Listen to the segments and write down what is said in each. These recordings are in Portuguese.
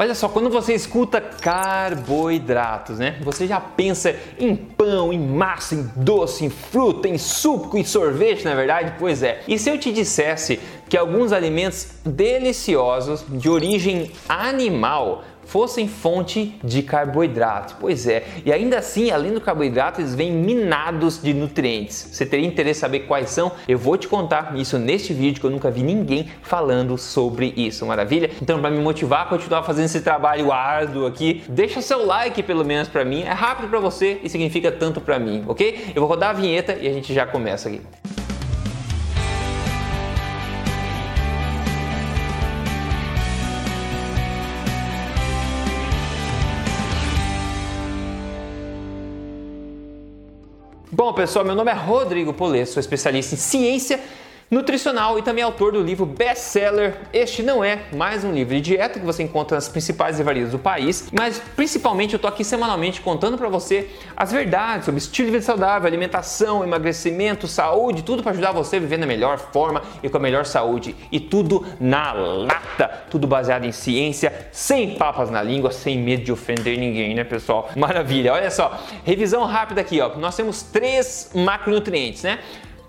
Olha só, quando você escuta carboidratos, né? Você já pensa em pão, em massa, em doce, em fruta, em suco e sorvete, na é verdade? Pois é. E se eu te dissesse que alguns alimentos deliciosos de origem animal fossem fonte de carboidratos. Pois é, e ainda assim, além do carboidrato, eles vêm minados de nutrientes. Você teria interesse em saber quais são? Eu vou te contar isso neste vídeo que eu nunca vi ninguém falando sobre isso, maravilha? Então, para me motivar a continuar fazendo esse trabalho árduo aqui, deixa seu like pelo menos para mim. É rápido para você e significa tanto para mim, ok? Eu vou rodar a vinheta e a gente já começa aqui. Bom, pessoal, meu nome é Rodrigo Polê, sou especialista em ciência nutricional e também autor do livro best-seller Este Não É Mais Um Livro de Dieta, que você encontra nas principais livrarias do país, mas principalmente eu tô aqui semanalmente contando para você as verdades sobre estilo de vida saudável, alimentação, emagrecimento, saúde, tudo para ajudar você a viver na melhor forma e com a melhor saúde. E tudo na lata, tudo baseado em ciência, sem papas na língua, sem medo de ofender ninguém, né, pessoal? Maravilha. Olha só, revisão rápida aqui, ó. Nós temos três macronutrientes, né?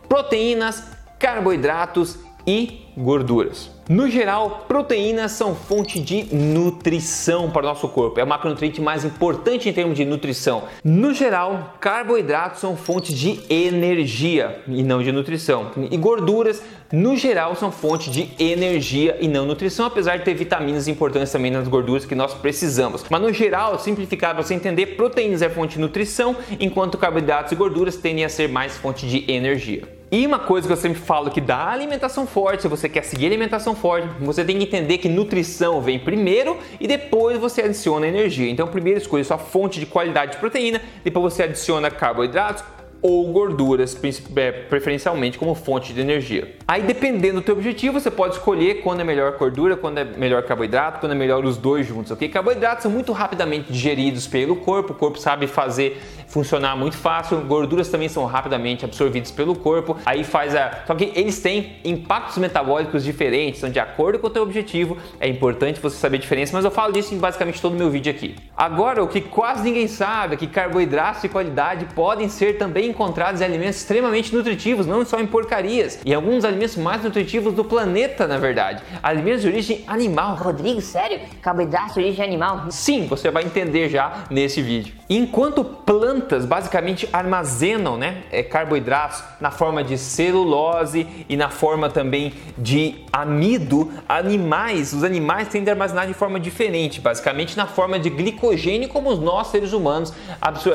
Proteínas, carboidratos e gorduras. No geral, proteínas são fonte de nutrição para o nosso corpo. É o macronutriente mais importante em termos de nutrição. No geral, carboidratos são fonte de energia e não de nutrição. E gorduras, no geral, são fonte de energia e não nutrição, apesar de ter vitaminas importantes também nas gorduras que nós precisamos. Mas no geral, simplificado para você entender, proteínas é fonte de nutrição, enquanto carboidratos e gorduras tendem a ser mais fonte de energia. E uma coisa que eu sempre falo que da alimentação forte, se você quer seguir alimentação forte, você tem que entender que nutrição vem primeiro e depois você adiciona energia. Então, primeiro escolha sua fonte de qualidade de proteína, depois você adiciona carboidratos ou gorduras, é, preferencialmente como fonte de energia. Aí, dependendo do teu objetivo, você pode escolher quando é melhor gordura, quando é melhor carboidrato, quando é melhor os dois juntos, ok? Carboidratos são muito rapidamente digeridos pelo corpo, o corpo sabe fazer funcionar muito fácil, gorduras também são rapidamente absorvidas pelo corpo, aí faz a... Só que eles têm impactos metabólicos diferentes, então de acordo com o teu objetivo, é importante você saber a diferença, mas eu falo disso em basicamente todo o meu vídeo aqui. Agora, o que quase ninguém sabe é que carboidratos de qualidade podem ser também encontrados em alimentos extremamente nutritivos, não só em porcarias, e alguns alimentos mais nutritivos do planeta, na verdade. Alimentos de origem animal. Rodrigo, sério? Carboidratos de origem animal? Sim, você vai entender já nesse vídeo. Enquanto plantas basicamente armazenam né, é, carboidratos na forma de celulose e na forma também de amido, animais, os animais tendem a armazenar de forma diferente, basicamente na forma de glicogênio, como nós seres humanos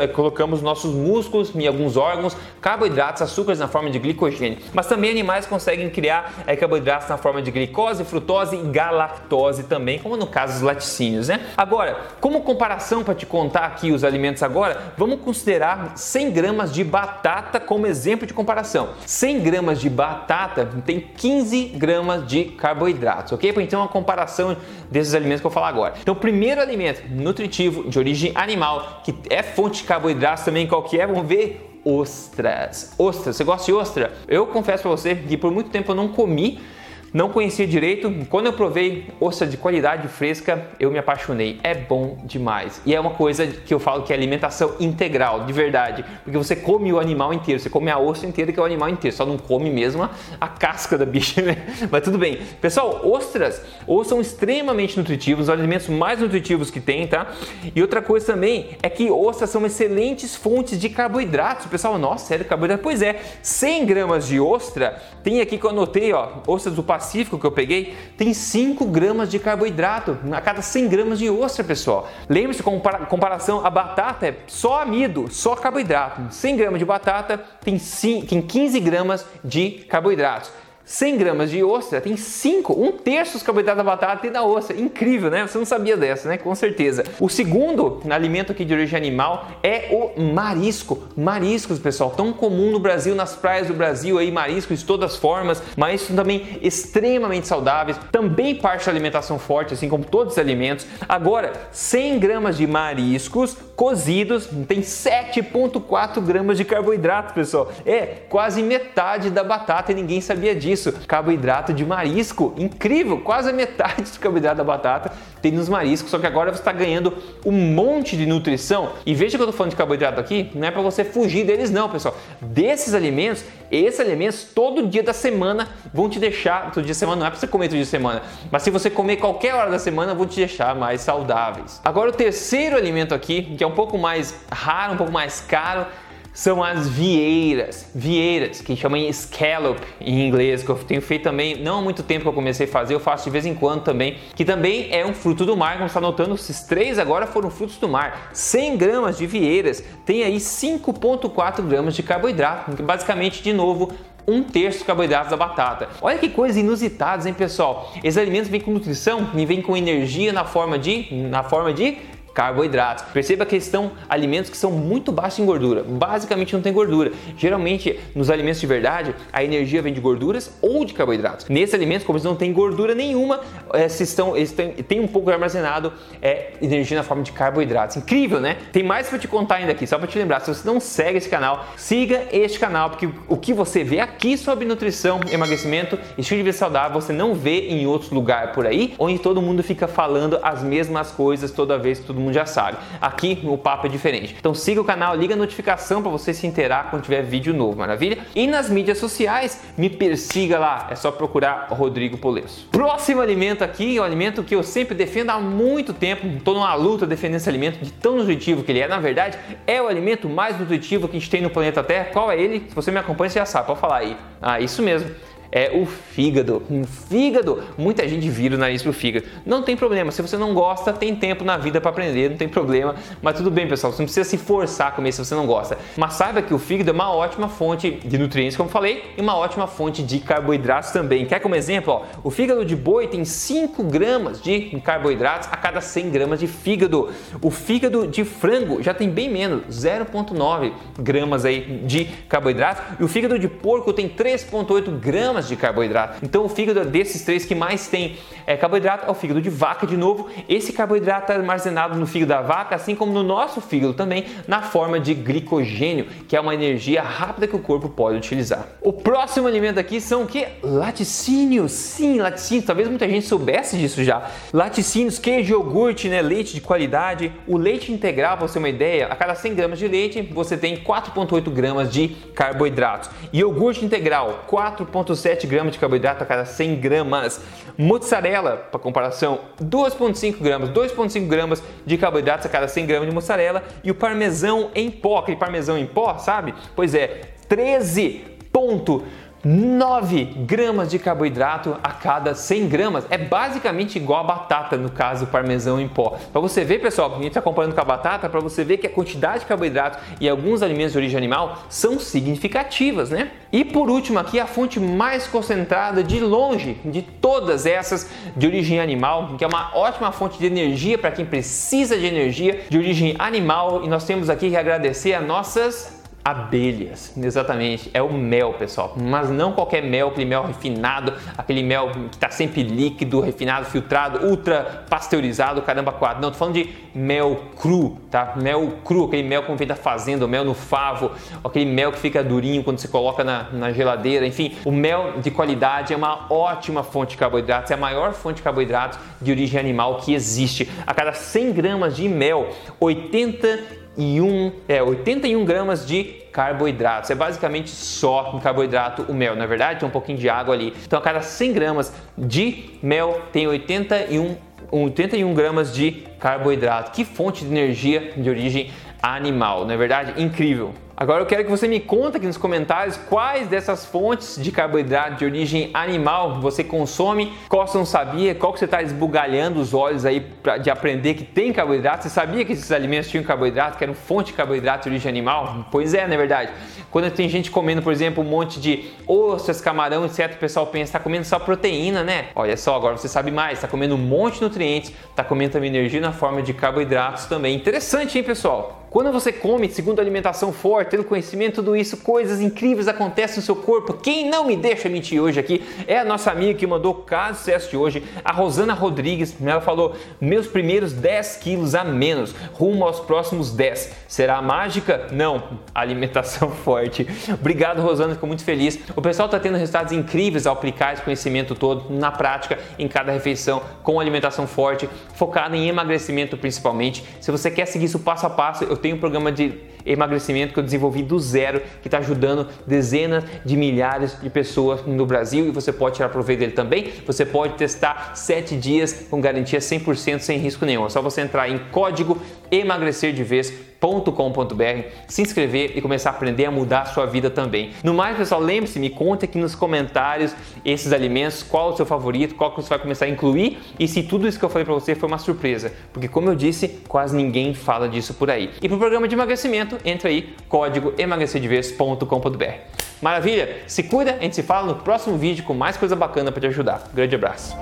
é, colocamos nossos músculos e alguns órgãos órgãos, carboidratos, açúcares na forma de glicogênio. Mas também animais conseguem criar é, carboidratos na forma de glicose, frutose e galactose também, como no caso dos laticínios, né? Agora, como comparação para te contar aqui os alimentos agora, vamos considerar 100 gramas de batata como exemplo de comparação. 100 gramas de batata tem 15 gramas de carboidratos, ok? Então, uma comparação desses alimentos que eu vou falar agora. Então, primeiro alimento nutritivo de origem animal, que é fonte de carboidratos também, qual que é? Vamos ver ostras. Ostras, você gosta de ostra? Eu confesso para você que por muito tempo eu não comi não conhecia direito. Quando eu provei ostra de qualidade fresca, eu me apaixonei. É bom demais. E é uma coisa que eu falo que é alimentação integral, de verdade. Porque você come o animal inteiro, você come a ostra inteira, que é o animal inteiro. Só não come mesmo a, casca da bicha, né? Mas tudo bem. Pessoal, ostras, ostras são extremamente nutritivos, os alimentos mais nutritivos que tem, tá? E outra coisa também é que ostras são excelentes fontes de carboidratos. Pessoal, nossa, sério, carboidrato? Pois é, 100 gramas de ostra, tem aqui que eu anotei, ó, ostras do passado Pacífico que eu peguei tem 5 gramas de carboidrato a cada 100 gramas de ostra, pessoal. Lembre-se, comparação, a batata é só amido, só carboidrato. 100 gramas de batata tem 15 gramas de carboidratos. 100 gramas de ostra tem 5, um terço dos carboidratos da batata tem na ostra. Incrível, né? Você não sabia dessa, né? Com certeza. O segundo alimento aqui de origem animal é o marisco. Mariscos, pessoal, tão comum no Brasil, nas praias do Brasil aí, mariscos de todas as formas, mas também extremamente saudáveis, também parte da alimentação forte, assim como todos os alimentos. Agora, 100 gramas de mariscos cozidos tem 7,4 gramas de carboidrato, pessoal. É quase metade da batata e ninguém sabia disso disso, carboidrato de marisco. Incrível, quase a metade do carboidrato da batata tem nos mariscos, só que agora você está ganhando um monte de nutrição. E veja que eu estou falando de carboidrato aqui, não é para você fugir deles não, pessoal. Desses alimentos, esses alimentos todo dia da semana vão te deixar, todo dia da semana não é para você comer todo dia da semana, mas se você comer qualquer hora da semana, vão te deixar mais saudáveis. Agora o terceiro alimento aqui, que é um pouco mais raro, um pouco mais caro, são as vieiras, vieiras, que chamam scallop em inglês, que eu tenho feito também, não há muito tempo que eu comecei a fazer, eu faço de vez em quando também, que também é um fruto do mar, como está notando, esses três agora foram frutos do mar. 100 gramas de vieiras tem aí 5,4 gramas de carboidrato, basicamente, de novo, um terço dos carboidratos da batata. Olha que coisas inusitadas, hein, pessoal? Esses alimentos vêm com nutrição e vêm com energia na forma de, na forma de carboidratos. Perceba que estão alimentos que são muito baixos em gordura, basicamente não tem gordura. Geralmente nos alimentos de verdade a energia vem de gorduras ou de carboidratos. Nesses alimentos, como eles não têm gordura nenhuma, eles, estão, eles têm, têm um pouco armazenado é, energia na forma de carboidratos. Incrível, né? Tem mais para te contar ainda aqui, só para te lembrar, se você não segue esse canal, siga este canal, porque o que você vê aqui sobre nutrição, emagrecimento, estilo de vida saudável, você não vê em outros lugares por aí, onde todo mundo fica falando as mesmas coisas toda vez que todo mundo já sabe. Aqui o papo é diferente. Então siga o canal, liga a notificação para você se inteirar quando tiver vídeo novo, maravilha? E nas mídias sociais, me persiga lá, é só procurar Rodrigo Polesso. Próximo alimento aqui, é um alimento que eu sempre defendo há muito tempo, estou numa luta defendendo esse alimento de tão nutritivo que ele é. Na verdade, é o alimento mais nutritivo que a gente tem no planeta Terra. Qual é ele? Se você me acompanha, você já sabe, pode falar aí. Ah, isso mesmo é o fígado. Um fígado, muita gente vira o nariz pro fígado. Não tem problema, se você não gosta, tem tempo na vida para aprender, não tem problema. Mas tudo bem, pessoal, você não precisa se forçar a comer se você não gosta. Mas saiba que o fígado é uma ótima fonte de nutrientes, como falei, e uma ótima fonte de carboidratos também. Quer como exemplo? Ó, o fígado de boi tem 5 gramas de carboidratos a cada 100 gramas de fígado. O fígado de frango já tem bem menos, 0,9 gramas aí de carboidratos. E o fígado de porco tem 3,8 gramas gramas de carboidrato. Então o fígado desses três que mais tem é, carboidrato é o fígado de vaca de novo. Esse carboidrato é armazenado no fígado da vaca, assim como no nosso fígado também, na forma de glicogênio, que é uma energia rápida que o corpo pode utilizar. O próximo alimento aqui são o que? Laticínios. Sim, laticínios. Talvez muita gente soubesse disso já. Laticínios, queijo, iogurte, né, leite de qualidade. O leite integral, para você ter uma ideia, a cada 100 gramas de leite você tem 4,8 gramas de carboidratos. Iogurte integral, 4,7 7 gramas de carboidrato a cada 100 gramas. Mozzarella, para comparação, 2,5 gramas, 2,5 gramas de carboidratos a cada 100 gramas de mozzarella. E o parmesão em pó, aquele parmesão em pó, sabe? Pois é, 13,5 9 gramas de carboidrato a cada 100 gramas. É basicamente igual a batata, no caso, parmesão em pó. Para você ver, pessoal, a gente está comparando com a batata, para você ver que a quantidade de carboidrato e alguns alimentos de origem animal são significativas, né? E por último, aqui a fonte mais concentrada de longe de todas essas de origem animal, que é uma ótima fonte de energia para quem precisa de energia de origem animal. E nós temos aqui que agradecer a nossas abelhas, exatamente, é o mel, pessoal, mas não qualquer mel, aquele mel refinado, aquele mel que está sempre líquido, refinado, filtrado, ultra pasteurizado, caramba, quatro. Não, tô falando de mel cru, tá? Mel cru, aquele mel como vem da fazenda, o mel no favo, aquele mel que fica durinho quando você coloca na, na geladeira, enfim, o mel de qualidade é uma ótima fonte de carboidratos, é a maior fonte de carboidratos de origem animal que existe. A cada 100 gramas de mel, 80 e um, é, 81 gramas de carboidratos. É basicamente só carboidrato o mel, na é verdade? Tem um pouquinho de água ali. Então, a cada 100 gramas de mel tem 81, 81 gramas de carboidrato. Que fonte de energia de origem animal, não é verdade? Incrível. Agora eu quero que você me conte aqui nos comentários quais dessas fontes de carboidrato de origem animal você consome, qual você não sabia, qual que você está esbugalhando os olhos aí pra, de aprender que tem carboidrato. Você sabia que esses alimentos tinham carboidrato, que eram fonte de carboidrato de origem animal? Pois é, na é verdade. Quando tem gente comendo, por exemplo, um monte de ostras, camarão, etc., o pessoal pensa, está comendo só proteína, né? Olha só, agora você sabe mais, está comendo um monte de nutrientes, está comendo também energia na forma de carboidratos também. Interessante, hein, pessoal? Quando você come segundo alimentação forte, tendo conhecimento, tudo isso, coisas incríveis acontecem no seu corpo. Quem não me deixa mentir hoje aqui é a nossa amiga que mandou o caso sucesso de hoje, a Rosana Rodrigues. Ela falou: meus primeiros 10 quilos a menos, rumo aos próximos 10. Será mágica? Não, alimentação forte. Obrigado, Rosana, fico muito feliz. O pessoal está tendo resultados incríveis ao aplicar esse conhecimento todo na prática, em cada refeição, com alimentação forte, focada em emagrecimento principalmente. Se você quer seguir isso passo a passo, eu tenho um programa de emagrecimento que eu desenvolvi do zero, que está ajudando dezenas de milhares de pessoas no Brasil e você pode tirar proveito dele também. Você pode testar 7 dias com garantia 100% sem risco nenhum. É só você entrar em código emagrecer de vez com.br se inscrever e começar a aprender a mudar a sua vida também. No mais, pessoal, lembre-se, me conta aqui nos comentários esses alimentos, qual o seu favorito, qual que você vai começar a incluir e se tudo isso que eu falei para você foi uma surpresa, porque como eu disse, quase ninguém fala disso por aí. E para o programa de emagrecimento, entra aí código emagrecerdevez.com.br. Maravilha? Se cuida, a gente se fala no próximo vídeo com mais coisa bacana para te ajudar. Grande abraço.